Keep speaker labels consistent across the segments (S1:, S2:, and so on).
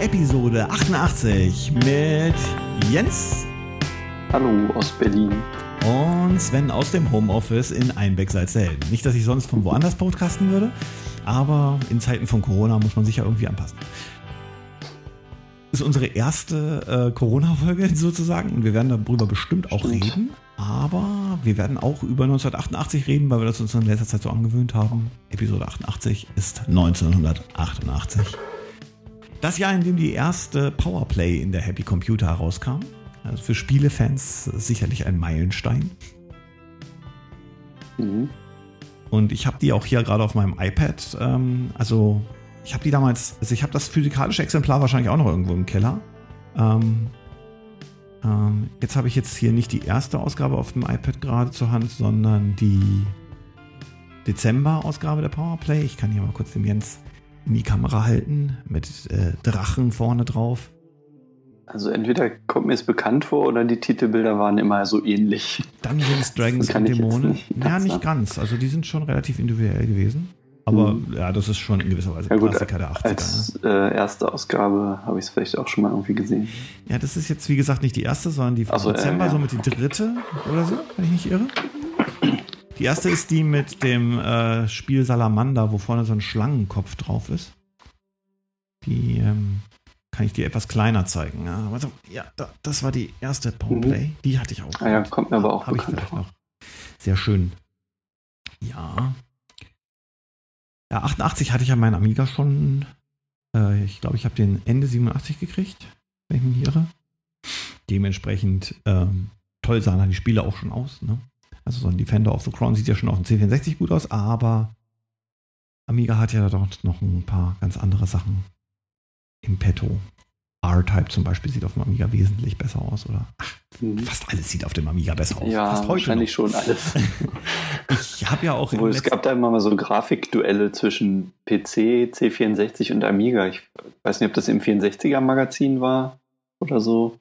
S1: Episode 88 mit Jens.
S2: Hallo aus Berlin.
S1: Und Sven aus dem Homeoffice in Einbeck Salzhelden. Nicht, dass ich sonst von woanders podcasten würde, aber in Zeiten von Corona muss man sich ja irgendwie anpassen. Das ist unsere erste äh, Corona-Folge sozusagen und wir werden darüber bestimmt auch
S2: Stimmt.
S1: reden. Aber wir werden auch über 1988 reden, weil wir das uns in letzter Zeit so angewöhnt haben. Episode 88 ist 1988. Das Jahr, in dem die erste Powerplay in der Happy Computer herauskam. Also für Spielefans sicherlich ein Meilenstein.
S2: Mhm.
S1: Und ich habe die auch hier gerade auf meinem iPad. Ähm, also ich habe die damals, also ich habe das physikalische Exemplar wahrscheinlich auch noch irgendwo im Keller. Ähm, ähm, jetzt habe ich jetzt hier nicht die erste Ausgabe auf dem iPad gerade zur Hand, sondern die Dezember-Ausgabe der Powerplay. Ich kann hier mal kurz dem Jens in die Kamera halten mit äh, Drachen vorne drauf.
S2: Also entweder kommt mir es bekannt vor oder die Titelbilder waren immer so ähnlich.
S1: Dungeons, Dragons und Dämonen.
S2: nicht
S1: Ja, nicht ganz. Also die sind schon relativ individuell gewesen. Aber
S2: Mhm.
S1: ja, das ist schon in gewisser Weise
S2: Ja gut,
S1: Klassiker der 80er. ne?
S2: als äh, erste Ausgabe habe ich es vielleicht auch schon mal irgendwie gesehen.
S1: Ja, das ist jetzt wie gesagt nicht die erste, sondern die von
S2: so, äh,
S1: Dezember,
S2: ja.
S1: somit die dritte oder so, wenn ich nicht irre. Die erste ist die mit dem äh, Spiel Salamander, wo vorne so ein Schlangenkopf drauf ist. Die ähm, kann ich dir etwas kleiner zeigen. Ja, also, ja da, das war die erste Powerplay. Die hatte ich auch.
S2: Ah ja, kommt mir aber auch
S1: Habe ich vielleicht noch. Sehr schön. Ja. Ja, 88 hatte ich ja meinen Amiga schon. Äh, ich glaube, ich habe den Ende 87 gekriegt, wenn ich mich irre. Dementsprechend ähm, toll sahen die Spiele auch schon aus. Ne? Also so ein Defender of the Crown sieht ja schon auf dem C64 gut aus, aber Amiga hat ja dort noch ein paar ganz andere Sachen im Petto. R-Type zum Beispiel sieht auf dem Amiga wesentlich besser aus, oder? Ach,
S2: Mhm.
S1: fast alles sieht auf dem Amiga besser aus.
S2: Ja, wahrscheinlich
S1: noch.
S2: schon alles.
S1: Ich habe ja auch
S2: Obwohl es gab da immer mal so Grafikduelle zwischen PC, C64 und Amiga. Ich weiß nicht, ob das im 64er-Magazin war oder so.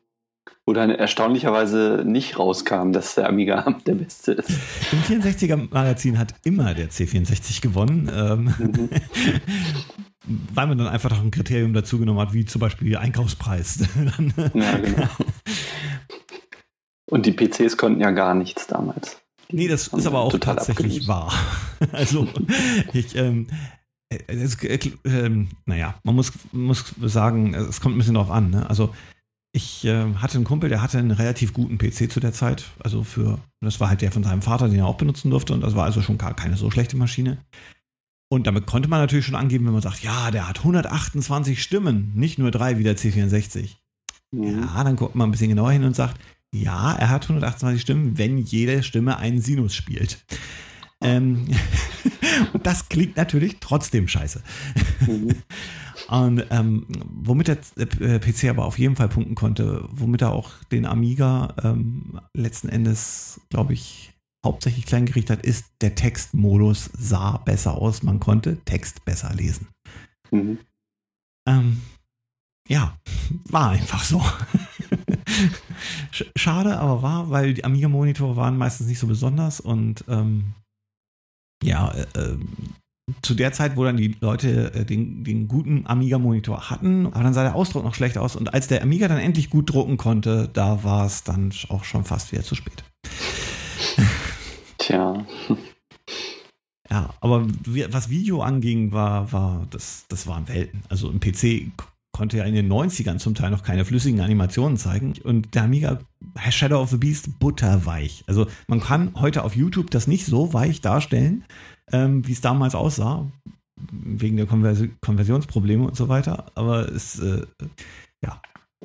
S2: Wo dann erstaunlicherweise nicht rauskam, dass der Amiga der beste ist.
S1: Im 64er-Magazin hat immer der C64 gewonnen, ähm,
S2: Mhm.
S1: weil man dann einfach noch ein Kriterium dazu genommen hat, wie zum Beispiel Einkaufspreis. Dann,
S2: Ja, genau. Und die PCs konnten ja gar nichts damals. Die
S1: nee, das ist aber auch tatsächlich
S2: abgelöst.
S1: wahr. Also, ich, ähm, äh, es, äh, ähm, naja, man muss, muss sagen, es kommt ein bisschen drauf an. Ne? Also, ich äh, hatte einen Kumpel, der hatte einen relativ guten PC zu der Zeit. Also für, das war halt der von seinem Vater, den er auch benutzen durfte. Und das war also schon gar keine so schlechte Maschine. Und damit konnte man natürlich schon angeben, wenn man sagt, ja, der hat 128 Stimmen, nicht nur drei wie der C64.
S2: Mhm.
S1: Ja, dann guckt man ein bisschen genauer hin und sagt, ja, er hat 128 Stimmen, wenn jede Stimme einen Sinus spielt. Ähm, und das klingt natürlich trotzdem scheiße.
S2: Mhm.
S1: Und ähm, womit der äh, PC aber auf jeden Fall punkten konnte, womit er auch den Amiga ähm, letzten Endes, glaube ich, hauptsächlich klein gerichtet hat, ist, der Textmodus sah besser aus. Man konnte Text besser lesen.
S2: Mhm.
S1: Ähm, ja, war einfach so. Sch- Schade, aber wahr, weil die Amiga-Monitore waren meistens nicht so besonders und ähm, ja, äh, ähm, zu der Zeit, wo dann die Leute äh, den, den guten Amiga-Monitor hatten, aber dann sah der Ausdruck noch schlecht aus und als der Amiga dann endlich gut drucken konnte, da war es dann auch schon fast wieder zu spät.
S2: Tja.
S1: Ja, aber was Video anging, war, war das, das waren Welten. Also im PC konnte ja in den 90ern zum Teil noch keine flüssigen Animationen zeigen. Und der Amiga Shadow of the Beast butterweich. Also man kann heute auf YouTube das nicht so weich darstellen, ähm, wie es damals aussah. Wegen der Konvers Konversionsprobleme und so weiter. Aber es, äh,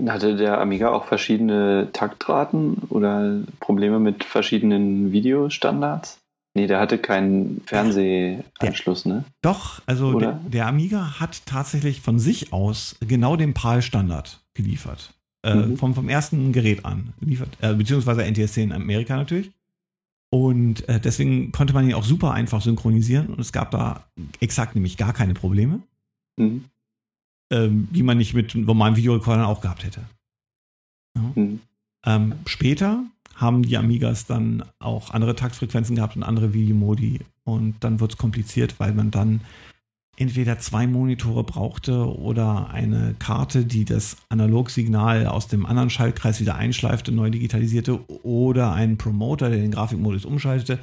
S2: Hatte der Amiga auch verschiedene Taktraten oder Probleme mit verschiedenen Videostandards? Nee, der hatte keinen Fernsehanschluss, ne?
S1: Doch, also der, der Amiga hat tatsächlich von sich aus genau den PAL-Standard geliefert. Äh,
S2: Mhm.
S1: vom, vom ersten Gerät an. Liefert, äh, beziehungsweise NTSC in Amerika natürlich. Und äh, deswegen konnte man ihn auch super einfach synchronisieren und es gab da exakt nämlich gar keine Probleme,
S2: Mhm.
S1: ähm, die man nicht mit normalen Videorekordern auch gehabt hätte. Ja.
S2: Mhm.
S1: Ähm, später haben die Amigas dann auch andere Taktfrequenzen gehabt und andere Videomodi und dann wird es kompliziert, weil man dann entweder zwei Monitore brauchte oder eine Karte, die das Analogsignal aus dem anderen Schaltkreis wieder einschleifte, neu digitalisierte oder einen Promoter, der den Grafikmodus umschaltete.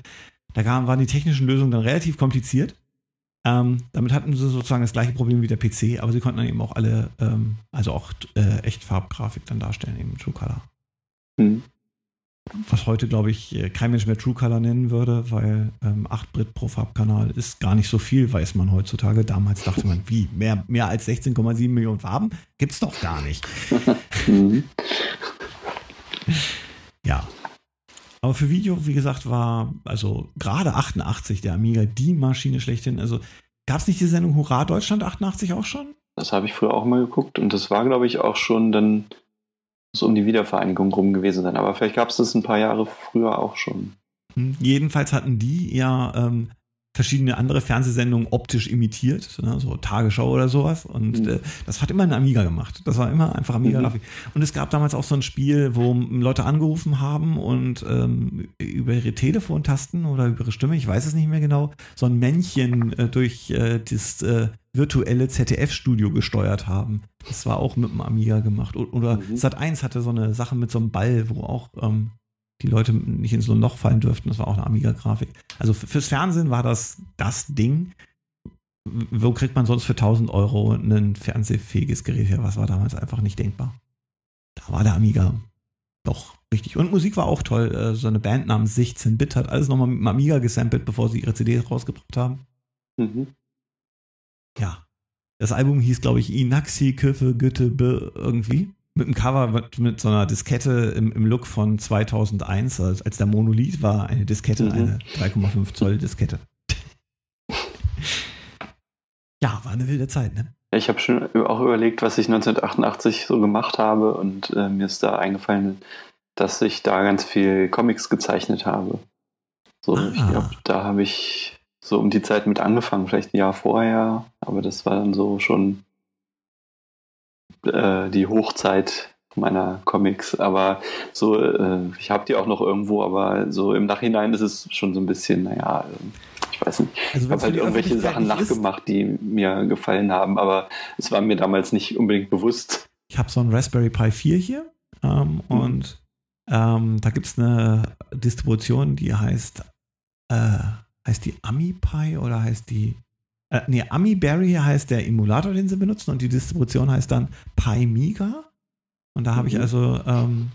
S1: Da waren die technischen Lösungen dann relativ kompliziert. Ähm, damit hatten sie sozusagen das gleiche Problem wie der PC, aber sie konnten dann eben auch alle, ähm, also auch äh, Echtfarbgrafik dann darstellen, eben True Color. Mhm. Was heute, glaube ich, äh, kein Mensch mehr True Color nennen würde, weil ähm, 8 Brit pro Farbkanal ist gar nicht so viel, weiß man heutzutage. Damals dachte man, wie, mehr, mehr als 16,7 Millionen Farben? Gibt's doch gar nicht. Mhm. ja, aber für Video, wie gesagt, war also gerade 88 der Amiga die Maschine schlechthin. Also gab es nicht die Sendung Hurra Deutschland 88 auch schon?
S2: Das habe ich früher auch mal geguckt und das war, glaube ich, auch schon dann so um die Wiedervereinigung rum gewesen sein. Aber vielleicht gab es das ein paar Jahre früher auch schon.
S1: Hm, jedenfalls hatten die ja ähm, verschiedene andere Fernsehsendungen optisch imitiert, ne, so Tagesschau oder sowas. Und mhm. äh, das hat immer ein Amiga gemacht. Das war immer einfach Amiga-Grafik. Mhm. Und es gab damals auch so ein Spiel, wo Leute angerufen haben und ähm, über ihre Telefontasten oder über ihre Stimme, ich weiß es nicht mehr genau, so ein Männchen äh, durch äh, das äh, virtuelle ZDF-Studio gesteuert haben. Das war auch mit dem Amiga gemacht. Oder mhm. Sat 1 hatte so eine Sache mit so einem Ball, wo auch ähm, die Leute nicht in so ein Loch fallen dürften. Das war auch eine Amiga-Grafik. Also fürs Fernsehen war das das Ding. Wo kriegt man sonst für 1000 Euro ein fernsehfähiges Gerät her? Was war damals einfach nicht denkbar. Da war der Amiga doch richtig. Und Musik war auch toll. Äh, so eine Band namens 16-Bit hat alles nochmal mit dem Amiga gesampelt, bevor sie ihre CDs rausgebracht haben. Mhm. Ja. Das Album hieß, glaube ich, Inaxi, Köfe, Gütte, B, irgendwie mit einem Cover mit, mit so einer Diskette im, im Look von 2001, als, als der Monolith war eine Diskette, mhm. eine 3,5 Zoll Diskette. ja, war eine wilde Zeit, ne?
S2: Ich habe schon auch überlegt, was ich 1988 so gemacht habe und äh, mir ist da eingefallen, dass ich da ganz viel Comics gezeichnet habe. So, ah. ich glaube, da habe ich so um die Zeit mit angefangen, vielleicht ein Jahr vorher, aber das war dann so schon äh, die Hochzeit meiner Comics. Aber so, äh, ich habe die auch noch irgendwo, aber so im Nachhinein ist es schon so ein bisschen, naja, ich weiß nicht. Also ich habe halt irgendwelche Sachen nachgemacht, die mir gefallen haben, aber es war mir damals nicht unbedingt bewusst.
S1: Ich habe so einen Raspberry Pi 4 hier ähm, mhm. und ähm, da gibt es eine Distribution, die heißt, äh, heißt die AmiPi oder heißt die äh, nee, AmiBerry heißt der Emulator, den sie benutzen und die Distribution heißt dann PyMiga. Und da habe ich mhm. also ähm,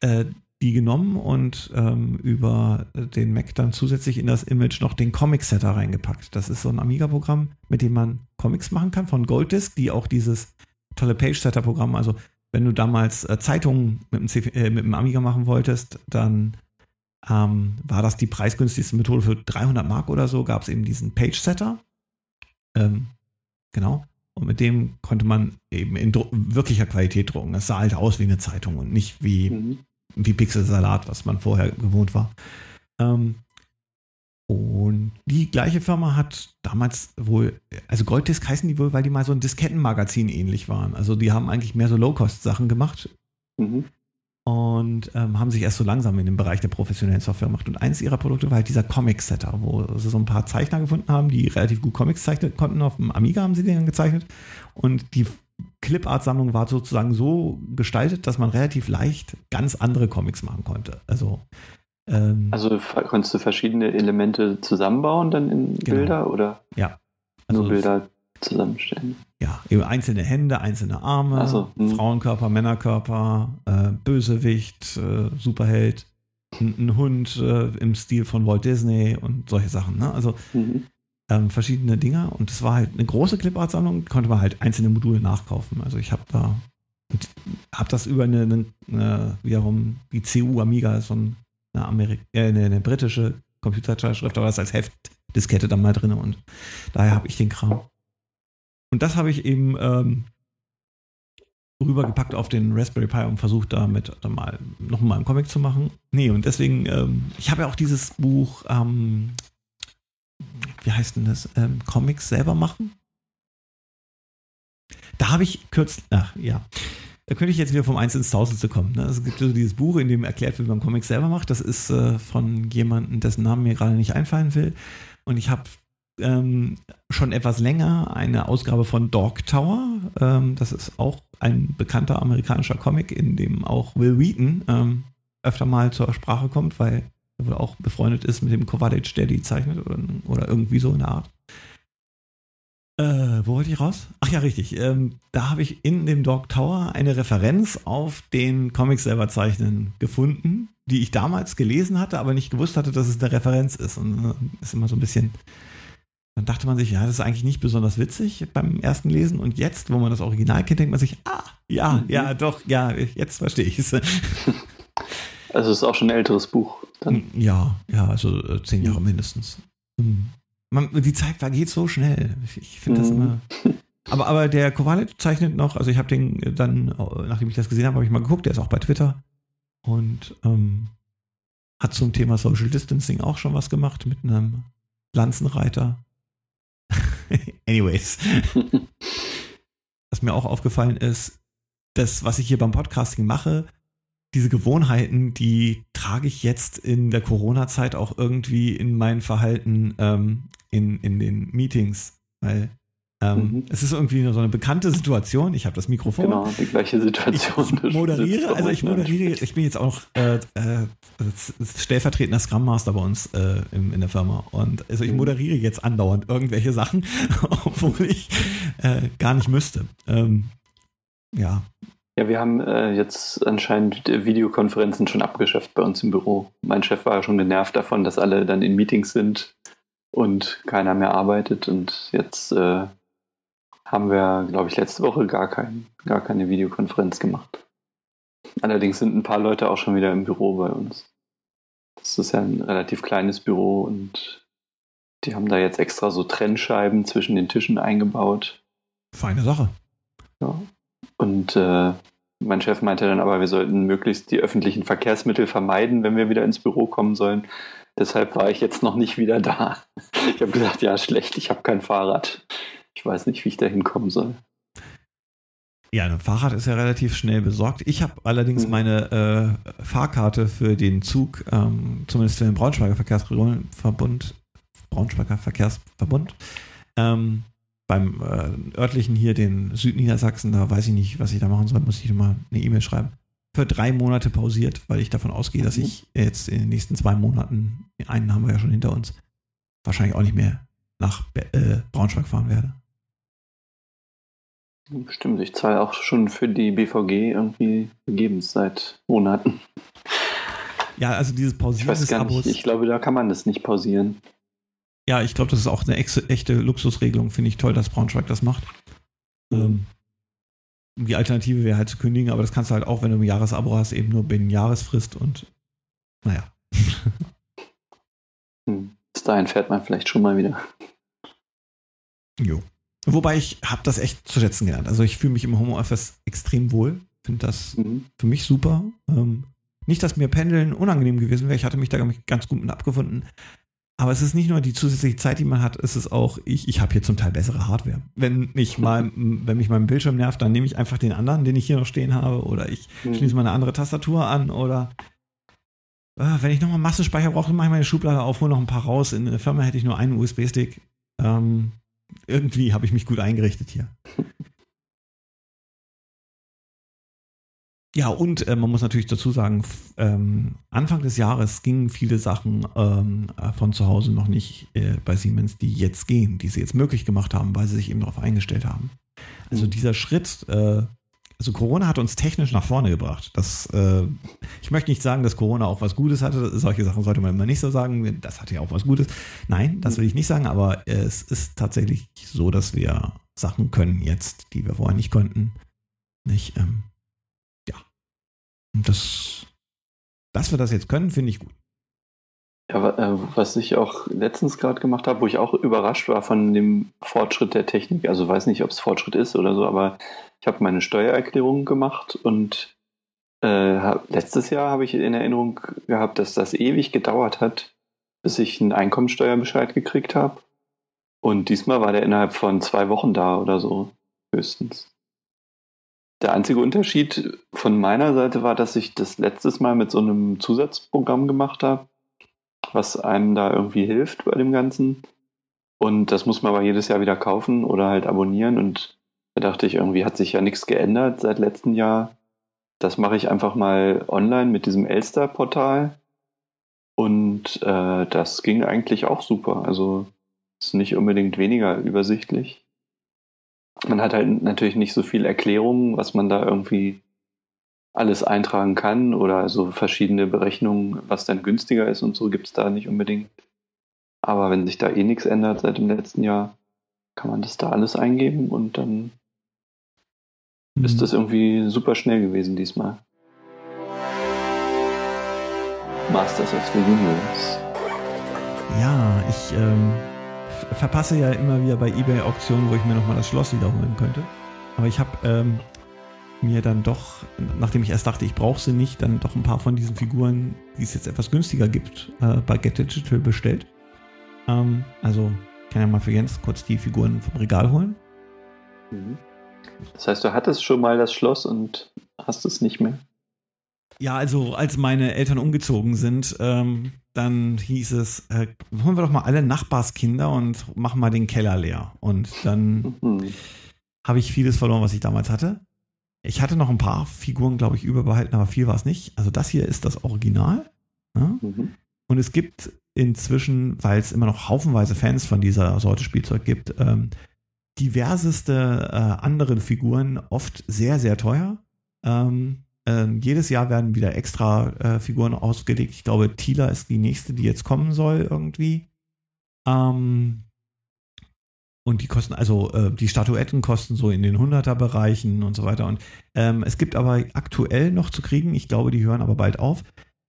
S1: äh, die genommen und ähm, über den Mac dann zusätzlich in das Image noch den Comic-Setter reingepackt. Das ist so ein Amiga-Programm, mit dem man Comics machen kann von Golddisk, die auch dieses tolle Page-Setter-Programm, also wenn du damals äh, Zeitungen mit dem, CF äh, mit dem Amiga machen wolltest, dann ähm, war das die preisgünstigste Methode für 300 Mark oder so, gab es eben diesen Page-Setter ähm, genau. Und mit dem konnte man eben in wirklicher Qualität drucken. Es sah halt aus wie eine Zeitung und nicht wie, mhm. wie Pixelsalat, was man vorher gewohnt war. Ähm, und die gleiche Firma hat damals wohl, also Golddisk heißen die wohl, weil die mal so ein Diskettenmagazin ähnlich waren. Also die haben eigentlich mehr so Low-Cost-Sachen gemacht. Mhm und ähm, haben sich erst so langsam in den Bereich der professionellen Software gemacht. Und eines ihrer Produkte war halt dieser Comic-Setter, wo sie so ein paar Zeichner gefunden haben, die relativ gut Comics zeichnen konnten. Auf dem Amiga haben sie den dann gezeichnet. Und die Clipart-Sammlung war sozusagen so gestaltet, dass man relativ leicht ganz andere Comics machen konnte. Also
S2: ähm, also konntest du verschiedene Elemente zusammenbauen dann in genau. Bilder oder?
S1: Ja.
S2: Also nur Bilder zusammenstellen.
S1: Ja, eben einzelne Hände, einzelne Arme, so, hm. Frauenkörper, Männerkörper, äh, Bösewicht, äh, Superheld, ein, ein Hund äh, im Stil von Walt Disney und solche Sachen. Ne? Also mhm. ähm, verschiedene Dinger und es war halt eine große Clipart-Sammlung, konnte man halt einzelne Module nachkaufen. Also ich habe da habe das über eine, eine, eine, wiederum die CU Amiga, so eine, Amerik äh, eine, eine britische Computerzeitschrift, aber das als Heftdiskette dann mal drin und daher habe ich den Kram. Und das habe ich eben ähm, rübergepackt auf den Raspberry Pi und versucht damit mal nochmal einen Comic zu machen. Nee, und deswegen, ähm, ich habe ja auch dieses Buch, ähm, wie heißt denn das, ähm, Comics selber machen. Da habe ich kürzlich, ach ja, da könnte ich jetzt wieder vom 1 ins 1000 zu kommen. Ne? Es gibt so dieses Buch, in dem erklärt wird, wie man Comics selber macht. Das ist äh, von jemandem, dessen Namen mir gerade nicht einfallen will. Und ich habe ähm, schon etwas länger eine Ausgabe von Dog Tower. Ähm, das ist auch ein bekannter amerikanischer Comic, in dem auch Will Wheaton ähm, öfter mal zur Sprache kommt, weil er wohl auch befreundet ist mit dem Kovacic, der die zeichnet oder, oder irgendwie so in der Art. Äh, wo wollte ich raus? Ach ja, richtig. Ähm, da habe ich in dem Dog Tower eine Referenz auf den Comic selber zeichnen gefunden, die ich damals gelesen hatte, aber nicht gewusst hatte, dass es eine Referenz ist. Und äh, ist immer so ein bisschen. Dann dachte man sich, ja, das ist eigentlich nicht besonders witzig beim ersten Lesen. Und jetzt, wo man das Original kennt, denkt man sich, ah, ja, mhm. ja, doch, ja, jetzt verstehe ich es.
S2: Also es ist auch schon ein älteres Buch.
S1: Dann. Ja, ja, also äh, zehn Jahre mindestens. Mhm. Man, die Zeit vergeht so schnell. Ich finde das mhm. immer. Aber, aber der Kowalik zeichnet noch, also ich habe den dann, nachdem ich das gesehen habe, habe ich mal geguckt, der ist auch bei Twitter und ähm, hat zum Thema Social Distancing auch schon was gemacht mit einem Lanzenreiter. Anyways. was mir auch aufgefallen ist, das, was ich hier beim Podcasting mache, diese Gewohnheiten, die trage ich jetzt in der Corona-Zeit auch irgendwie in mein Verhalten ähm, in, in den Meetings, weil ähm, mhm. es ist irgendwie so eine bekannte Situation. Ich habe das Mikrofon.
S2: Genau, die gleiche Situation.
S1: Ich moderiere, also ich moderiere, ich bin jetzt auch äh, äh, stellvertretender Scrum Master bei uns äh, in, in, der Firma. Und also ich mhm. moderiere jetzt andauernd irgendwelche Sachen, obwohl ich äh, gar nicht müsste. Ähm, ja,
S2: ja, wir haben äh, jetzt anscheinend Videokonferenzen schon abgeschafft bei uns im Büro. Mein Chef war schon genervt davon, dass alle dann in Meetings sind und keiner mehr arbeitet. Und jetzt äh, haben wir, glaube ich, letzte Woche gar, kein, gar keine Videokonferenz gemacht. Allerdings sind ein paar Leute auch schon wieder im Büro bei uns. Das ist ja ein relativ kleines Büro und die haben da jetzt extra so Trennscheiben zwischen den Tischen eingebaut.
S1: Feine Sache.
S2: Ja. Und äh, mein Chef meinte dann aber, wir sollten möglichst die öffentlichen Verkehrsmittel vermeiden, wenn wir wieder ins Büro kommen sollen. Deshalb war ich jetzt noch nicht wieder da. Ich habe gesagt, ja, schlecht, ich habe kein Fahrrad. Ich weiß nicht, wie ich da hinkommen soll.
S1: Ja, ein Fahrrad ist ja relativ schnell besorgt. Ich habe allerdings mhm. meine äh, Fahrkarte für den Zug, ähm, zumindest für den Braunschweiger Verkehrsverbund, Braunschweiger Verkehrsverbund, ähm, beim äh, örtlichen hier, den Südniedersachsen, da weiß ich nicht, was ich da machen soll, muss ich mal eine E-Mail schreiben. Für drei Monate pausiert, weil ich davon ausgehe, dass mhm. ich jetzt in den nächsten zwei Monaten, einen haben wir ja schon hinter uns, wahrscheinlich auch nicht mehr nach äh, Braunschweig fahren werde.
S2: Stimmt, ich zahle auch schon für die BVG irgendwie vergebens seit Monaten.
S1: Ja, also dieses Pausieren
S2: ich weiß gar nicht, Ich glaube, da kann man das nicht pausieren.
S1: Ja, ich glaube, das ist auch eine echte Luxusregelung. Finde ich toll, dass Braunschweig das macht. Ähm, die Alternative wäre halt zu kündigen, aber das kannst du halt auch, wenn du ein Jahresabo hast, eben nur binnen Jahresfrist und naja.
S2: Hm. Bis dahin fährt man vielleicht schon mal wieder.
S1: Jo. Wobei ich habe das echt zu schätzen gelernt. Also ich fühle mich im Homeoffice extrem wohl. Finde das mhm. für mich super. Ähm, nicht, dass mir Pendeln unangenehm gewesen wäre. Ich hatte mich da ganz gut mit abgefunden. Aber es ist nicht nur die zusätzliche Zeit, die man hat, es ist auch, ich, ich habe hier zum Teil bessere Hardware. Wenn mich mal, wenn mich mein Bildschirm nervt, dann nehme ich einfach den anderen, den ich hier noch stehen habe, oder ich mhm. schließe mal eine andere Tastatur an, oder äh, wenn ich nochmal Massenspeicher brauche, mache ich meine Schublade auf, hole noch ein paar raus. In der Firma hätte ich nur einen USB-Stick. Ähm, irgendwie habe ich mich gut eingerichtet hier. Ja, und äh, man muss natürlich dazu sagen, ähm, Anfang des Jahres gingen viele Sachen ähm, äh, von zu Hause noch nicht äh, bei Siemens, die jetzt gehen, die sie jetzt möglich gemacht haben, weil sie sich eben darauf eingestellt haben. Also mhm. dieser Schritt, äh, also Corona hat uns technisch nach vorne gebracht. Das, äh, ich möchte nicht sagen, dass Corona auch was Gutes hatte. Solche Sachen sollte man immer nicht so sagen. Das hatte ja auch was Gutes. Nein, das will ich nicht sagen, aber es ist tatsächlich so, dass wir Sachen können jetzt, die wir vorher nicht konnten. Nicht? Ähm, und das, dass wir das jetzt können, finde ich gut.
S2: Ja, äh, was ich auch letztens gerade gemacht habe, wo ich auch überrascht war von dem Fortschritt der Technik, also weiß nicht, ob es Fortschritt ist oder so, aber ich habe meine Steuererklärung gemacht und äh, letztes Jahr habe ich in Erinnerung gehabt, dass das ewig gedauert hat, bis ich einen Einkommensteuerbescheid gekriegt habe. Und diesmal war der innerhalb von zwei Wochen da oder so, höchstens. Der einzige Unterschied von meiner Seite war, dass ich das letztes Mal mit so einem Zusatzprogramm gemacht habe, was einem da irgendwie hilft bei dem Ganzen. Und das muss man aber jedes Jahr wieder kaufen oder halt abonnieren. Und da dachte ich, irgendwie hat sich ja nichts geändert seit letztem Jahr. Das mache ich einfach mal online mit diesem Elster-Portal. Und äh, das ging eigentlich auch super. Also ist nicht unbedingt weniger übersichtlich. Man hat halt natürlich nicht so viel Erklärungen, was man da irgendwie alles eintragen kann oder so verschiedene Berechnungen, was dann günstiger ist und so gibt es da nicht unbedingt. Aber wenn sich da eh nichts ändert seit dem letzten Jahr, kann man das da alles eingeben und dann mhm. ist das irgendwie super schnell gewesen diesmal. Masters of the Universe.
S1: Ja, ich ähm, verpasse ja immer wieder bei eBay Auktionen, wo ich mir nochmal das Schloss wiederholen könnte. Aber ich habe ähm, mir dann doch, nachdem ich erst dachte, ich brauche sie nicht, dann doch ein paar von diesen Figuren, die es jetzt etwas günstiger gibt, äh, bei Get Digital bestellt. Ähm, also kann ja mal für Jens kurz die Figuren vom Regal holen.
S2: Mhm. Das heißt, du hattest schon mal das Schloss und hast es nicht mehr?
S1: Ja, also als meine Eltern umgezogen sind, ähm, dann hieß es, äh, holen wir doch mal alle Nachbarskinder und machen mal den Keller leer. Und dann mhm. habe ich vieles verloren, was ich damals hatte. Ich hatte noch ein paar Figuren, glaube ich, überbehalten, aber viel war es nicht. Also das hier ist das Original. Ne? Mhm. Und es gibt inzwischen, weil es immer noch haufenweise Fans von dieser Sorte Spielzeug gibt, ähm, diverseste äh, andere Figuren, oft sehr, sehr teuer. Ähm, äh, jedes Jahr werden wieder extra äh, Figuren ausgelegt. Ich glaube, Tila ist die nächste, die jetzt kommen soll irgendwie. Ähm, und die kosten, also äh, die Statuetten kosten so in den 100er Bereichen und so weiter. Und ähm, es gibt aber aktuell noch zu kriegen, ich glaube, die hören aber bald auf,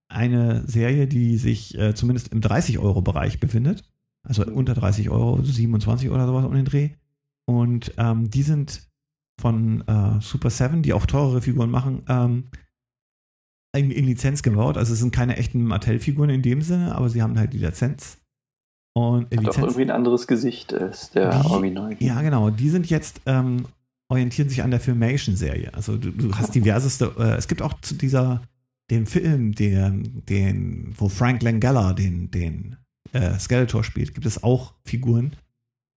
S1: eine Serie, die sich äh, zumindest im 30-Euro-Bereich befindet. Also unter 30 Euro, 27 oder sowas um den Dreh. Und ähm, die sind von äh, Super 7, die auch teurere Figuren machen, ähm, in, in, Lizenz gebaut. Also es sind keine echten Mattel-Figuren in dem Sinne, aber sie haben halt die Lizenz.
S2: Und äh, Lizenz, auch irgendwie ein anderes Gesicht ist der
S1: die,
S2: Original.
S1: Ja, genau. Die sind jetzt ähm, orientieren sich an der Filmation-Serie. Also du, du hast diverseste. Äh, es gibt auch zu dieser den Film, den, den, wo Frank Langella den, den äh, Skeletor spielt, gibt es auch Figuren.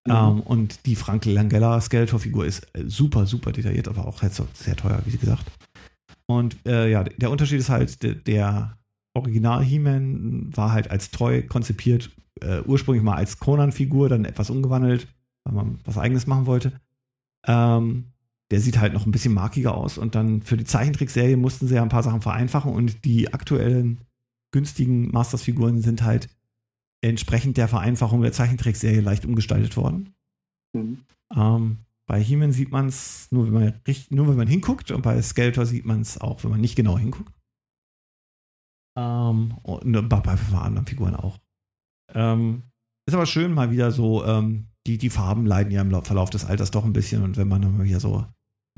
S1: Mhm. Ähm, und die Frank Langella Skeletor-Figur ist äh, super, super detailliert, aber auch halt so sehr teuer, wie gesagt. Und äh, ja, der Unterschied ist halt, der, der Original He-Man war halt als treu konzipiert, äh, ursprünglich mal als Conan-Figur, dann etwas umgewandelt, weil man was eigenes machen wollte. Ähm, der sieht halt noch ein bisschen markiger aus. Und dann für die Zeichentrickserie mussten sie ja ein paar Sachen vereinfachen und die aktuellen günstigen Masters-Figuren sind halt entsprechend der Vereinfachung der Zeichentrickserie leicht umgestaltet worden. Mhm. Ähm, bei He-Man sieht man es nur, wenn man nur wenn man hinguckt und bei Skeletor sieht man es auch, wenn man nicht genau hinguckt. Ähm, und bei, bei, bei anderen Figuren auch. Ähm, ist aber schön, mal wieder so ähm, die, die Farben leiden ja im Verlauf des Alters doch ein bisschen und wenn man dann mal wieder so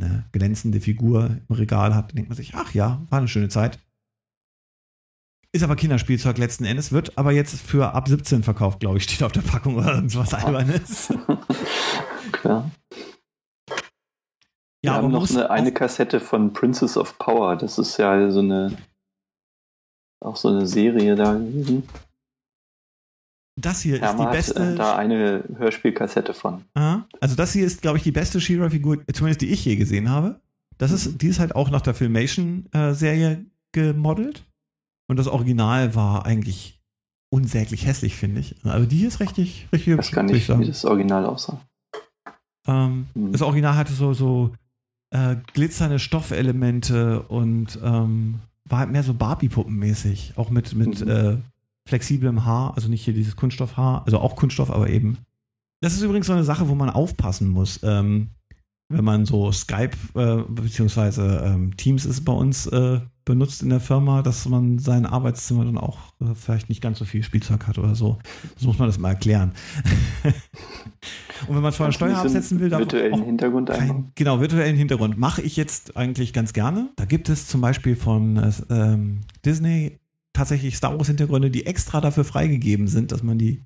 S1: eine glänzende Figur im Regal hat, denkt man sich, ach ja, war eine schöne Zeit. Ist aber Kinderspielzeug letzten Endes, wird aber jetzt für ab 17 verkauft, glaube ich, steht auf der Packung oder irgendwas Albernes.
S2: Klar. Ja, Wir aber haben noch eine, eine Kassette von Princess of Power. Das ist ja so eine auch so eine Serie da gewesen.
S1: Das hier
S2: ja,
S1: ist die beste.
S2: Hat, äh, da eine Hörspielkassette von.
S1: Aha. Also das hier ist, glaube ich, die beste She-Ra-Figur, zumindest die ich je gesehen habe. Das ist, mhm. die ist halt auch nach der Filmation-Serie äh, gemodelt. Und das Original war eigentlich unsäglich hässlich, finde ich. Aber die hier ist richtig, richtig
S2: hübsch. Ich weiß gar nicht, wie das Original aussah.
S1: Ähm, mhm. Das Original hatte so, so äh, glitzernde Stoffelemente und ähm, war halt mehr so Barbie-Puppen-mäßig. Auch mit, mit mhm. äh, flexiblem Haar, also nicht hier dieses Kunststoffhaar, also auch Kunststoff, aber eben. Das ist übrigens so eine Sache, wo man aufpassen muss. Ähm, wenn man so Skype äh, beziehungsweise ähm, Teams ist bei uns äh, benutzt in der Firma, dass man sein Arbeitszimmer dann auch äh, vielleicht nicht ganz so viel Spielzeug hat oder so. Das muss man das mal erklären. Und wenn man eine Steuer absetzen will,
S2: virtuellen Hintergrund
S1: kein, Genau, virtuellen Hintergrund mache ich jetzt eigentlich ganz gerne. Da gibt es zum Beispiel von äh, ähm, Disney tatsächlich Star Wars Hintergründe, die extra dafür freigegeben sind, dass man die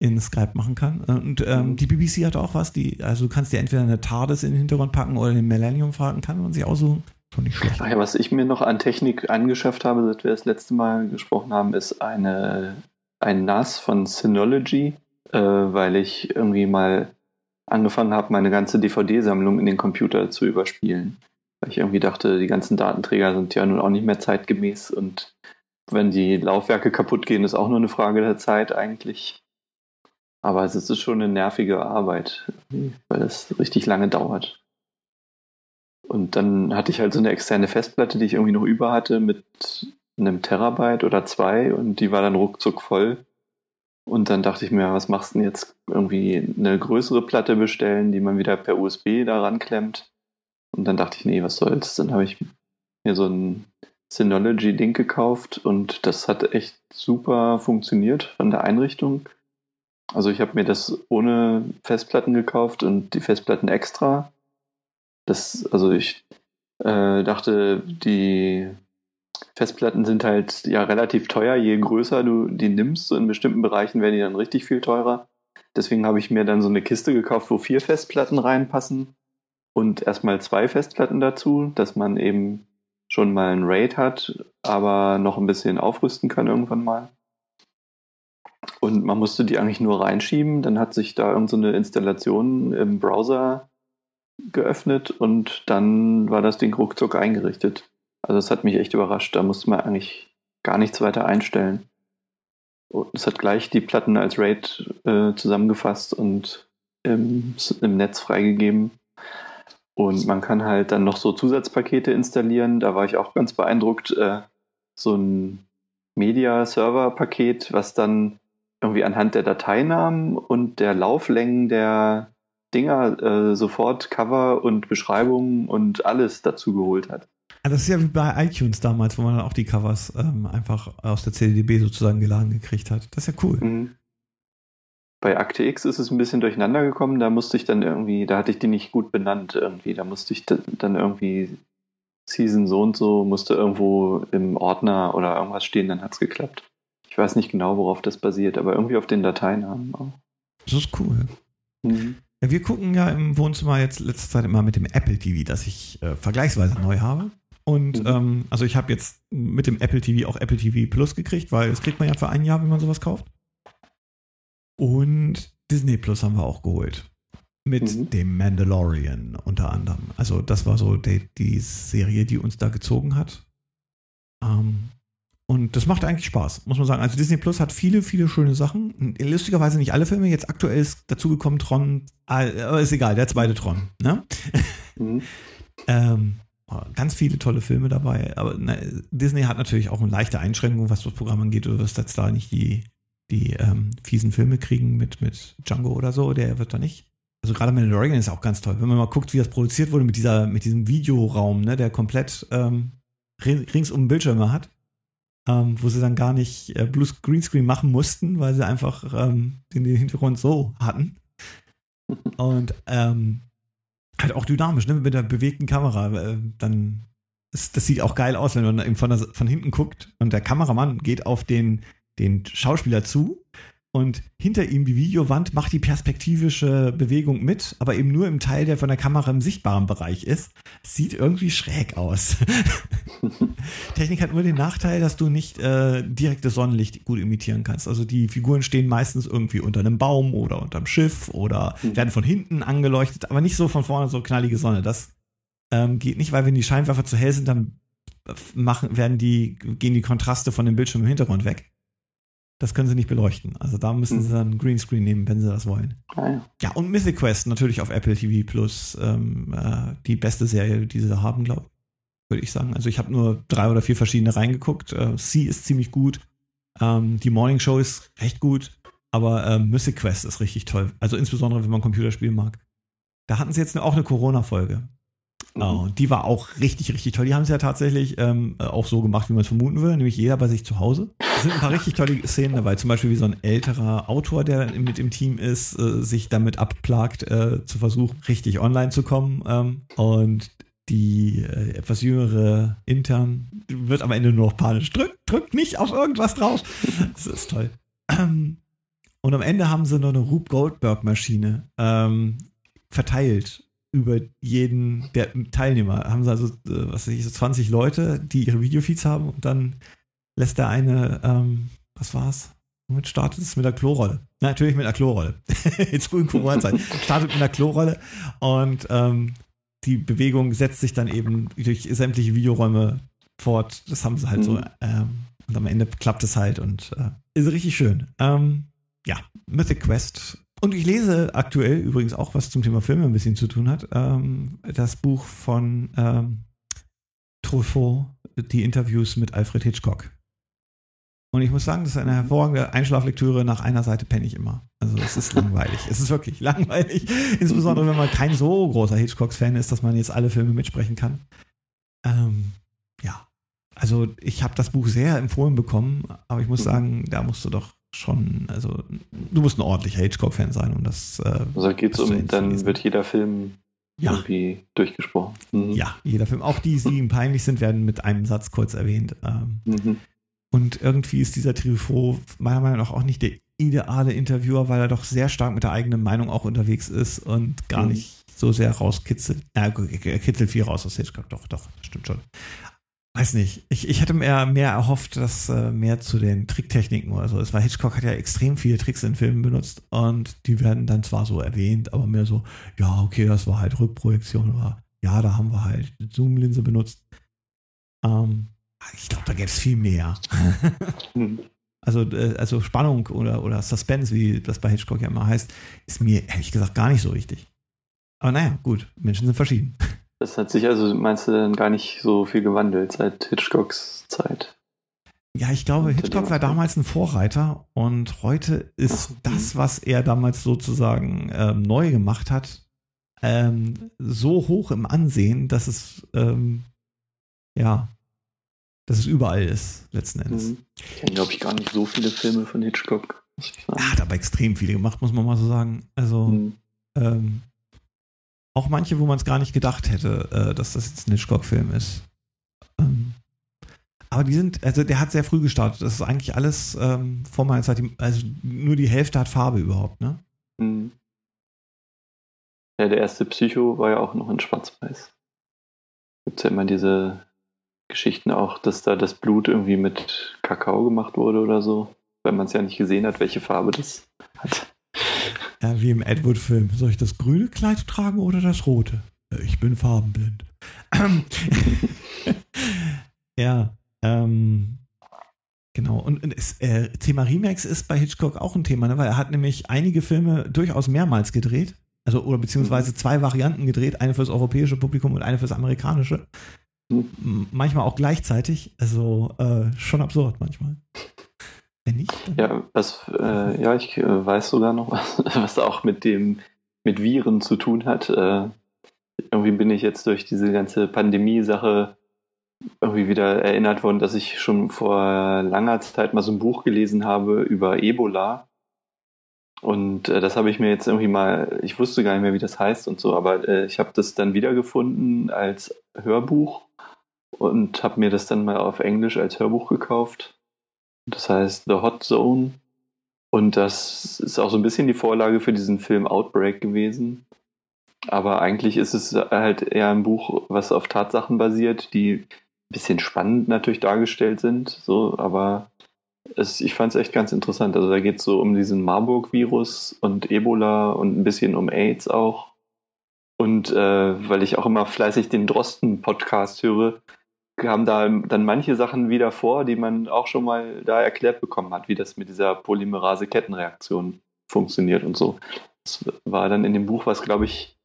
S1: in Skype machen kann. Und ähm, mhm. die BBC hat auch was, die, also du kannst dir entweder eine TARDIS in den Hintergrund packen oder den Millennium Falcon, kann man sich aussuchen. Schon nicht schlecht.
S2: Ach ja, was ich mir noch an Technik angeschafft habe, seit wir das letzte Mal gesprochen haben, ist eine, ein NAS von Synology. äh, weil ich irgendwie mal angefangen habe, meine ganze DVD-Sammlung in den Computer zu überspielen. Weil ich irgendwie dachte, die ganzen Datenträger sind ja nun auch nicht mehr zeitgemäß und wenn die Laufwerke kaputt gehen, ist auch nur eine Frage der Zeit eigentlich. Aber es ist schon eine nervige Arbeit, weil es richtig lange dauert. Und dann hatte ich halt so eine externe Festplatte, die ich irgendwie noch über hatte mit einem Terabyte oder zwei und die war dann ruckzuck voll. Und dann dachte ich mir, was machst du denn jetzt? Irgendwie eine größere Platte bestellen, die man wieder per USB da ranklemmt. Und dann dachte ich, nee, was soll's? Dann habe ich mir so ein Synology-Ding gekauft und das hat echt super funktioniert von der Einrichtung. Also ich habe mir das ohne Festplatten gekauft und die Festplatten extra. Das, also ich äh, dachte, die Festplatten sind halt ja relativ teuer, je größer du die nimmst. In bestimmten Bereichen werden die dann richtig viel teurer. Deswegen habe ich mir dann so eine Kiste gekauft, wo vier Festplatten reinpassen und erstmal zwei Festplatten dazu, dass man eben schon mal ein RAID hat, aber noch ein bisschen aufrüsten kann irgendwann mal. Und man musste die eigentlich nur reinschieben. Dann hat sich da irgendeine so Installation im Browser geöffnet und dann war das Ding ruckzuck eingerichtet. Also das hat mich echt überrascht. Da musste man eigentlich gar nichts weiter einstellen. Und es hat gleich die Platten als RAID äh, zusammengefasst und im, im Netz freigegeben. Und man kann halt dann noch so Zusatzpakete installieren. Da war ich auch ganz beeindruckt. Äh, so ein Media-Server-Paket, was dann irgendwie anhand der Dateinamen und der Lauflängen der Dinger äh, sofort Cover und Beschreibungen und alles dazu geholt hat.
S1: Also das ist ja wie bei iTunes damals, wo man dann auch die Covers ähm, einfach aus der CDB sozusagen geladen gekriegt hat. Das ist ja cool. Mhm.
S2: Bei Akte X ist es ein bisschen durcheinander gekommen. Da musste ich dann irgendwie, da hatte ich die nicht gut benannt irgendwie. Da musste ich dann irgendwie Season so und so, musste irgendwo im Ordner oder irgendwas stehen, dann hat es geklappt. Ich weiß nicht genau, worauf das basiert, aber irgendwie auf den Dateinamen auch.
S1: Das ist cool. Mhm. Wir gucken ja im Wohnzimmer jetzt letzte Zeit immer mit dem Apple TV, das ich äh, vergleichsweise neu habe. Und mhm. ähm, also ich habe jetzt mit dem Apple TV auch Apple TV Plus gekriegt, weil das kriegt man ja für ein Jahr, wenn man sowas kauft. Und Disney Plus haben wir auch geholt. Mit mhm. dem Mandalorian unter anderem. Also das war so die, die Serie, die uns da gezogen hat. Ähm, und das macht eigentlich Spaß, muss man sagen. Also Disney Plus hat viele, viele schöne Sachen. Lustigerweise nicht alle Filme. Jetzt aktuell ist dazugekommen Tron, aber ist egal, der zweite Tron. Ne? Mhm. ähm, ganz viele tolle Filme dabei. Aber ne, Disney hat natürlich auch eine leichte Einschränkung, was das Programm angeht. Du wirst jetzt da nicht die, die ähm, fiesen Filme kriegen mit, mit Django oder so. Der wird da nicht. Also gerade Mandalorian ist auch ganz toll. Wenn man mal guckt, wie das produziert wurde mit dieser, mit diesem Videoraum, ne, der komplett ähm, rings um den Bildschirm hat ähm, wo sie dann gar nicht äh, Blue Greenscreen machen mussten, weil sie einfach ähm, den, den Hintergrund so hatten. Und ähm, halt auch dynamisch, ne? mit der bewegten Kamera. Äh, dann ist, das sieht auch geil aus, wenn man eben von, der, von hinten guckt und der Kameramann geht auf den, den Schauspieler zu und hinter ihm die Videowand macht die perspektivische Bewegung mit, aber eben nur im Teil, der von der Kamera im sichtbaren Bereich ist. Sieht irgendwie schräg aus. Technik hat nur den Nachteil, dass du nicht äh, direktes Sonnenlicht gut imitieren kannst. Also die Figuren stehen meistens irgendwie unter einem Baum oder unterm Schiff oder mhm. werden von hinten angeleuchtet, aber nicht so von vorne so knallige Sonne. Das ähm, geht nicht, weil wenn die Scheinwerfer zu hell sind, dann machen, werden die, gehen die Kontraste von dem Bildschirm im Hintergrund weg. Das können sie nicht beleuchten. Also da müssen hm. sie dann Greenscreen nehmen, wenn sie das wollen. Ah, ja. und Mythic Quest natürlich auf Apple TV Plus. Ähm, äh, die beste Serie, die sie haben, glaube ich. Würde ich sagen. Also ich habe nur drei oder vier verschiedene reingeguckt. Äh, C ist ziemlich gut. Ähm, die Morning Show ist recht gut. Aber äh, Mythic Quest ist richtig toll. Also insbesondere, wenn man Computerspiele mag. Da hatten sie jetzt auch eine Corona-Folge. Oh, die war auch richtig, richtig toll. Die haben es ja tatsächlich ähm, auch so gemacht, wie man es vermuten würde, nämlich jeder bei sich zu Hause. Es sind ein paar richtig tolle Szenen dabei, zum Beispiel wie so ein älterer Autor, der mit im Team ist, äh, sich damit abplagt, äh, zu versuchen, richtig online zu kommen. Ähm, und die äh, etwas jüngere Intern wird am Ende nur noch panisch. Drückt, drückt nicht auf irgendwas drauf. Das ist toll. Und am Ende haben sie noch eine Rube Goldberg-Maschine ähm, verteilt über jeden der Teilnehmer. Haben sie also, äh, was weiß ich, so 20 Leute, die ihre Videofeeds haben und dann lässt der eine, ähm, was war's? Womit startet es mit der Klorolle? Natürlich mit der Klorolle. Jetzt frühen Corona-Zeit. Startet mit einer Klorolle und ähm, die Bewegung setzt sich dann eben durch sämtliche Videoräume fort. Das haben sie halt mhm. so. Ähm, und am Ende klappt es halt und äh, ist richtig schön. Ähm, ja, Mythic Quest. Und ich lese aktuell übrigens auch, was zum Thema Filme ein bisschen zu tun hat, ähm, das Buch von ähm, Truffaut, die Interviews mit Alfred Hitchcock. Und ich muss sagen, das ist eine hervorragende Einschlaflektüre. Nach einer Seite penne ich immer. Also es ist langweilig. es ist wirklich langweilig. Insbesondere, wenn man kein so großer Hitchcocks-Fan ist, dass man jetzt alle Filme mitsprechen kann. Ähm, ja. Also ich habe das Buch sehr empfohlen bekommen, aber ich muss mhm. sagen, da musst du doch schon, also du musst ein ordentlicher Hitchcock-Fan sein, um das.
S2: Äh, also geht's um, dann wird jeder Film ja. irgendwie durchgesprochen.
S1: Mhm. Ja, jeder Film. Auch die, die ihm peinlich sind, werden mit einem Satz kurz erwähnt. Ähm, mhm. Und irgendwie ist dieser Truffaut meiner Meinung nach auch nicht der ideale Interviewer, weil er doch sehr stark mit der eigenen Meinung auch unterwegs ist und gar mhm. nicht so sehr rauskitzelt. Er kitzelt viel raus aus Hitchcock, doch, doch, stimmt schon. Weiß nicht. Ich, ich hätte mehr, mehr erhofft, dass äh, mehr zu den Tricktechniken oder so ist, weil Hitchcock hat ja extrem viele Tricks in Filmen benutzt und die werden dann zwar so erwähnt, aber mehr so, ja, okay, das war halt Rückprojektion oder ja, da haben wir halt Zoomlinse benutzt. Ähm, ich glaube, da gäbe es viel mehr. Also, äh, also Spannung oder, oder Suspense, wie das bei Hitchcock ja immer heißt, ist mir ehrlich gesagt gar nicht so wichtig. Aber naja, gut, Menschen sind verschieden.
S2: Das hat sich also, meinst du, dann gar nicht so viel gewandelt seit Hitchcocks Zeit?
S1: Ja, ich glaube, Hitchcock war damals ein Vorreiter und heute ist das, was er damals sozusagen ähm, neu gemacht hat, ähm, so hoch im Ansehen, dass es ähm, ja dass es überall ist, letzten Endes. Mhm.
S2: Ich kenne, glaube ich, gar nicht so viele Filme von Hitchcock.
S1: Er hat aber extrem viele gemacht, muss man mal so sagen. Also, mhm. ähm, auch manche, wo man es gar nicht gedacht hätte, äh, dass das jetzt ein Hitchcock-Film ist. Ähm, aber die sind, also der hat sehr früh gestartet. Das ist eigentlich alles ähm, vor meiner Zeit, also nur die Hälfte hat Farbe überhaupt, ne? Mhm.
S2: Ja, der erste Psycho war ja auch noch in Schwarz-Weiß. Gibt es ja immer diese Geschichten auch, dass da das Blut irgendwie mit Kakao gemacht wurde oder so, weil man es ja nicht gesehen hat, welche Farbe das hat.
S1: Ja, wie im Edward-Film. Soll ich das grüne Kleid tragen oder das rote? Ich bin farbenblind. ja, ähm, genau. Und, und es, äh, Thema Remakes ist bei Hitchcock auch ein Thema, ne? weil er hat nämlich einige Filme durchaus mehrmals gedreht. Also, oder beziehungsweise zwei Varianten gedreht, eine fürs europäische Publikum und eine fürs amerikanische. Manchmal auch gleichzeitig. Also äh, schon absurd manchmal.
S2: Wenn nicht. Ja, was, äh, ja, ich äh, weiß sogar noch was, was auch mit dem mit Viren zu tun hat. Äh, irgendwie bin ich jetzt durch diese ganze Pandemie-Sache irgendwie wieder erinnert worden, dass ich schon vor langer Zeit mal so ein Buch gelesen habe über Ebola. Und äh, das habe ich mir jetzt irgendwie mal, ich wusste gar nicht mehr, wie das heißt und so, aber äh, ich habe das dann wiedergefunden als Hörbuch und habe mir das dann mal auf Englisch als Hörbuch gekauft. Das heißt The Hot Zone. Und das ist auch so ein bisschen die Vorlage für diesen Film Outbreak gewesen. Aber eigentlich ist es halt eher ein Buch, was auf Tatsachen basiert, die ein bisschen spannend natürlich dargestellt sind. So, aber es, ich fand es echt ganz interessant. Also da geht es so um diesen Marburg-Virus und Ebola und ein bisschen um AIDS auch. Und äh, weil ich auch immer fleißig den Drosten-Podcast höre, kamen da dann manche Sachen wieder vor, die man auch schon mal da erklärt bekommen hat, wie das mit dieser Polymerase-Kettenreaktion funktioniert und so. Das war dann in dem Buch, was glaube ich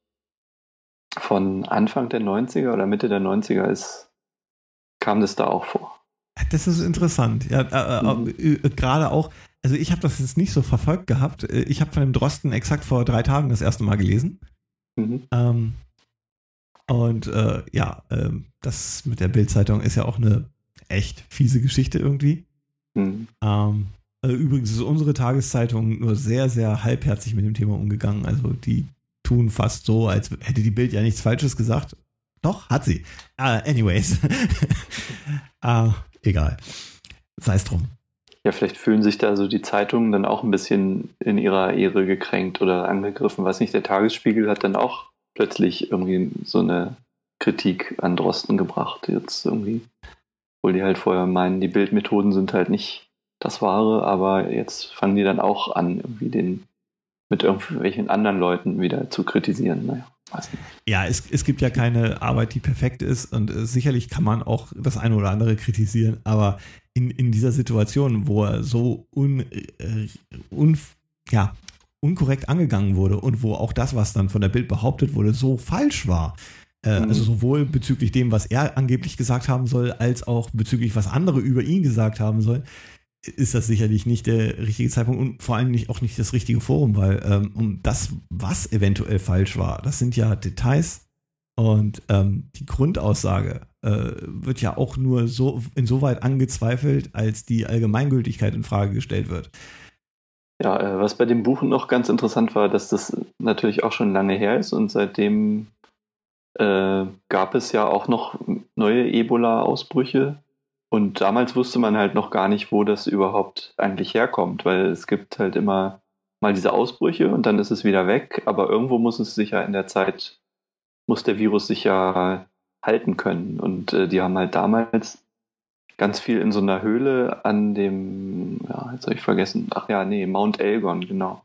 S2: von Anfang der 90er oder Mitte der 90er ist, kam das da auch vor.
S1: Das ist interessant. Ja, äh, äh mhm. äh, gerade auch, also ich habe das jetzt nicht so verfolgt gehabt. Äh, ich habe von dem Drosten exakt vor drei Tagen das erste Mal gelesen. Mhm. Ähm, und äh, ja, äh, das mit der Bildzeitung ist ja auch eine echt fiese Geschichte irgendwie. Mhm. Ähm, also übrigens ist unsere Tageszeitung nur sehr, sehr halbherzig mit dem Thema umgegangen. Also die tun fast so, als hätte die Bild ja nichts Falsches gesagt. Doch, hat sie. Uh, anyways. uh, egal. Sei es drum.
S2: Ja, vielleicht fühlen sich da so die Zeitungen dann auch ein bisschen in ihrer Ehre gekränkt oder angegriffen. Was nicht, der Tagesspiegel hat dann auch plötzlich irgendwie so eine Kritik an Drosten gebracht. Jetzt irgendwie, obwohl die halt vorher meinen, die Bildmethoden sind halt nicht das Wahre, aber jetzt fangen die dann auch an, irgendwie den mit irgendwelchen anderen Leuten wieder zu kritisieren. Naja, weiß nicht.
S1: Ja, es, es gibt ja keine Arbeit, die perfekt ist und äh, sicherlich kann man auch das eine oder andere kritisieren, aber in, in dieser Situation, wo er so un, äh, un, ja, unkorrekt angegangen wurde und wo auch das, was dann von der Bild behauptet wurde, so falsch war. Äh, mhm. Also sowohl bezüglich dem, was er angeblich gesagt haben soll, als auch bezüglich, was andere über ihn gesagt haben sollen, ist das sicherlich nicht der richtige Zeitpunkt und vor allem nicht, auch nicht das richtige Forum, weil ähm, um das, was eventuell falsch war, das sind ja Details und ähm, die Grundaussage äh, wird ja auch nur so insoweit angezweifelt, als die Allgemeingültigkeit in Frage gestellt wird.
S2: Ja, äh, was bei dem Buch noch ganz interessant war, dass das natürlich auch schon lange her ist und seitdem äh, gab es ja auch noch neue Ebola-Ausbrüche. Und damals wusste man halt noch gar nicht, wo das überhaupt eigentlich herkommt, weil es gibt halt immer mal diese Ausbrüche und dann ist es wieder weg, aber irgendwo muss es sich ja in der Zeit, muss der Virus sich ja halten können. Und äh, die haben halt damals ganz viel in so einer Höhle an dem, ja, jetzt habe ich vergessen, ach ja, nee, Mount Elgon, genau,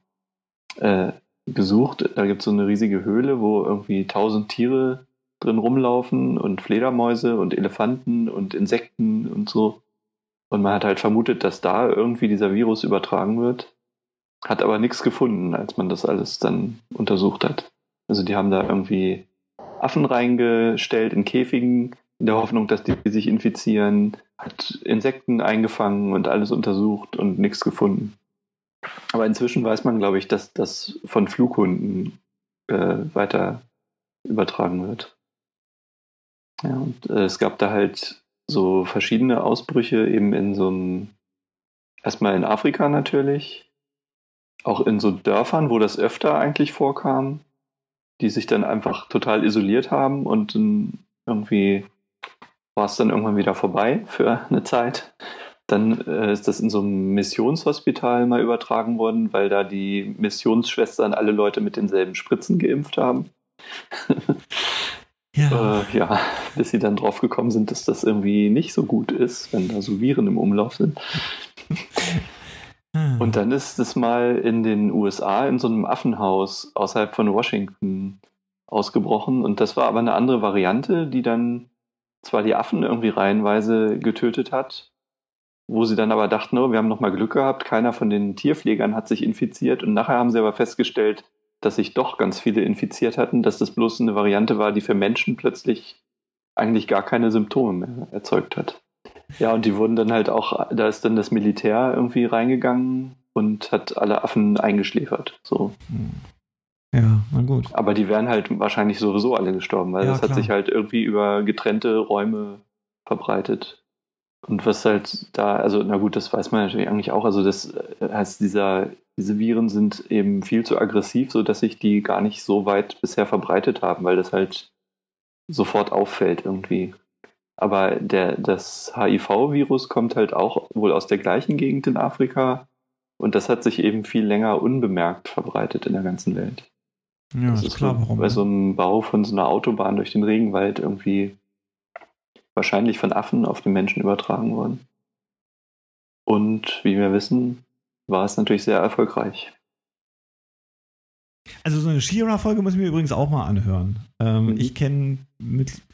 S2: äh, gesucht. Da gibt es so eine riesige Höhle, wo irgendwie tausend Tiere drin rumlaufen und Fledermäuse und Elefanten und Insekten und so. Und man hat halt vermutet, dass da irgendwie dieser Virus übertragen wird. Hat aber nichts gefunden, als man das alles dann untersucht hat. Also die haben da irgendwie Affen reingestellt in Käfigen, in der Hoffnung, dass die sich infizieren, hat Insekten eingefangen und alles untersucht und nichts gefunden. Aber inzwischen weiß man, glaube ich, dass das von Flughunden äh, weiter übertragen wird. Ja, und äh, es gab da halt so verschiedene Ausbrüche eben in so einem, erstmal in Afrika natürlich, auch in so Dörfern, wo das öfter eigentlich vorkam, die sich dann einfach total isoliert haben und irgendwie war es dann irgendwann wieder vorbei für eine Zeit. Dann äh, ist das in so einem Missionshospital mal übertragen worden, weil da die Missionsschwestern alle Leute mit denselben Spritzen geimpft haben. ja. Äh, ja, bis sie dann drauf gekommen sind, dass das irgendwie nicht so gut ist, wenn da so Viren im Umlauf sind. Hm. Und dann ist es mal in den USA in so einem Affenhaus außerhalb von Washington ausgebrochen. Und das war aber eine andere Variante, die dann zwar die Affen irgendwie reihenweise getötet hat, wo sie dann aber dachten, oh, wir haben nochmal Glück gehabt, keiner von den Tierpflegern hat sich infiziert und nachher haben sie aber festgestellt, dass sich doch ganz viele infiziert hatten, dass das bloß eine Variante war, die für Menschen plötzlich eigentlich gar keine Symptome mehr erzeugt hat. Ja, und die wurden dann halt auch, da ist dann das Militär irgendwie reingegangen und hat alle Affen eingeschläfert. So.
S1: Ja, na gut.
S2: Aber die wären halt wahrscheinlich sowieso alle gestorben, weil ja, das klar. hat sich halt irgendwie über getrennte Räume verbreitet. Und was halt da, also na gut, das weiß man natürlich eigentlich auch. Also das äh, heißt, dieser, diese Viren sind eben viel zu aggressiv, sodass sich die gar nicht so weit bisher verbreitet haben, weil das halt sofort auffällt irgendwie. Aber der, das HIV-Virus kommt halt auch wohl aus der gleichen Gegend in Afrika und das hat sich eben viel länger unbemerkt verbreitet in der ganzen Welt.
S1: Ja, das ist klar,
S2: so,
S1: warum.
S2: Bei so einem Bau von so einer Autobahn durch den Regenwald irgendwie wahrscheinlich von Affen auf den Menschen übertragen worden. Und wie wir wissen, war es natürlich sehr erfolgreich.
S1: Also so eine Shira-Folge muss ich mir übrigens auch mal anhören. Ähm, mhm. Ich kenne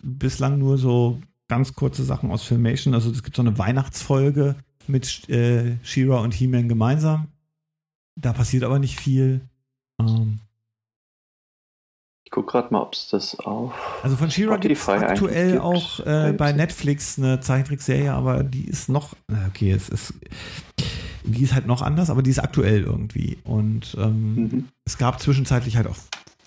S1: bislang nur so ganz kurze Sachen aus Filmation. Also es gibt so eine Weihnachtsfolge mit äh, Shira und He-Man gemeinsam. Da passiert aber nicht viel. Ähm,
S2: guck gerade mal, ob es das auf.
S1: Also von She-Ra gibt es aktuell auch äh, bei Netflix eine Zeichentrickserie, aber die ist noch. Okay, es ist. Die ist halt noch anders, aber die ist aktuell irgendwie. Und ähm, mhm. es gab zwischenzeitlich halt auch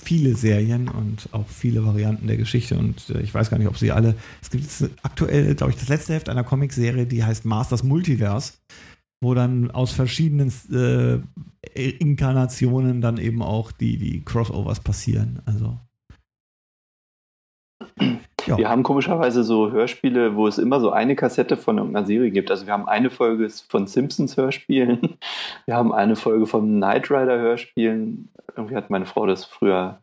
S1: viele Serien und auch viele Varianten der Geschichte und äh, ich weiß gar nicht, ob sie alle. Es gibt aktuell, glaube ich, das letzte Heft einer Comicserie, die heißt Masters Multiverse wo dann aus verschiedenen äh, Inkarnationen dann eben auch die, die Crossovers passieren. Also.
S2: Ja. Wir haben komischerweise so Hörspiele, wo es immer so eine Kassette von irgendeiner Serie gibt. Also wir haben eine Folge von Simpsons Hörspielen, wir haben eine Folge von Knight Rider Hörspielen. Irgendwie hat meine Frau das früher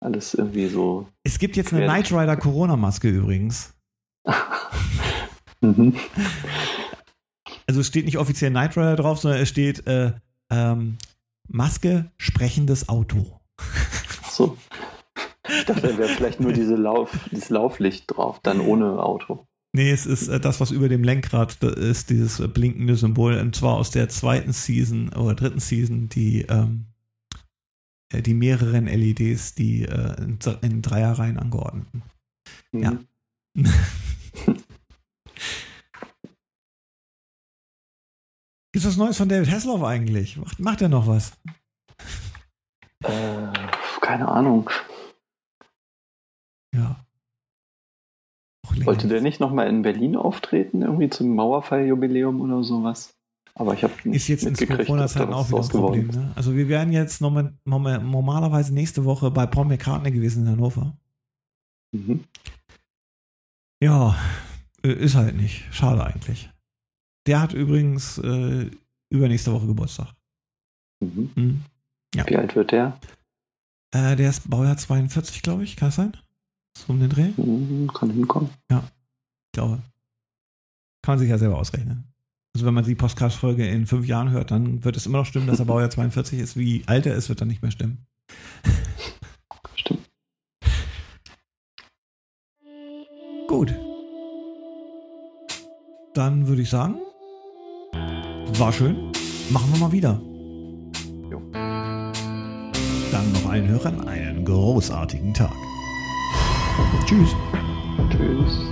S2: alles irgendwie so.
S1: Es gibt jetzt eine Knight Rider Corona-Maske übrigens. mhm. Also es steht nicht offiziell Knight Rider drauf, sondern es steht äh, ähm, Maske, sprechendes Auto.
S2: Ach so. Ich dachte, da wäre vielleicht nur diese Lauf, dieses Lauflicht drauf, dann ohne Auto.
S1: Nee, es ist äh, das, was über dem Lenkrad ist, dieses äh, blinkende Symbol, und zwar aus der zweiten Season oder dritten Season, die, ähm, äh, die mehreren LEDs, die äh, in, in Dreierreihen angeordneten.
S2: Mhm.
S1: Ja. Gibt's was Neues von David Hasselhoff eigentlich? Macht, macht er noch was?
S2: Äh, keine Ahnung.
S1: Ja.
S2: Wollte der
S1: nicht.
S2: nochmal in Berlin auftreten, irgendwie zum Mauerfall-Jubiläum oder sowas? Aber ich habe
S1: Ist jetzt in Corona-Zeiten auch wieder ein Problem. Ne? Also wir wären jetzt normal, normal, normalerweise nächste Woche bei Paul McCartney gewesen in Hannover.
S2: Mhm.
S1: Ja, äh, ist halt nicht. Schade eigentlich. Der hat übrigens äh, übernächste Woche Geburtstag.
S2: Mhm.
S1: Hm. Ja.
S2: Wie alt wird der?
S1: Äh, der ist Baujahr 42, glaube ich. Kann das sein? So um den Dreh? Ich
S2: Mhm, kann hinkommen.
S1: glaube. Kann man sich ja selber ausrechnen. Also wenn man die Podcast-Folge in fünf Jahren hört, dann wird es immer noch stimmen, dass er Baujahr 42 ist. Wie alt er ist, wird dann nicht mehr stimmen.
S2: Stimmt.
S1: Gut. Dann würde ich sagen, war schön. Machen wir mal wieder.
S2: Jo.
S1: Dann noch allen Hörern einen großartigen Tag. Tschüss. Tschüss.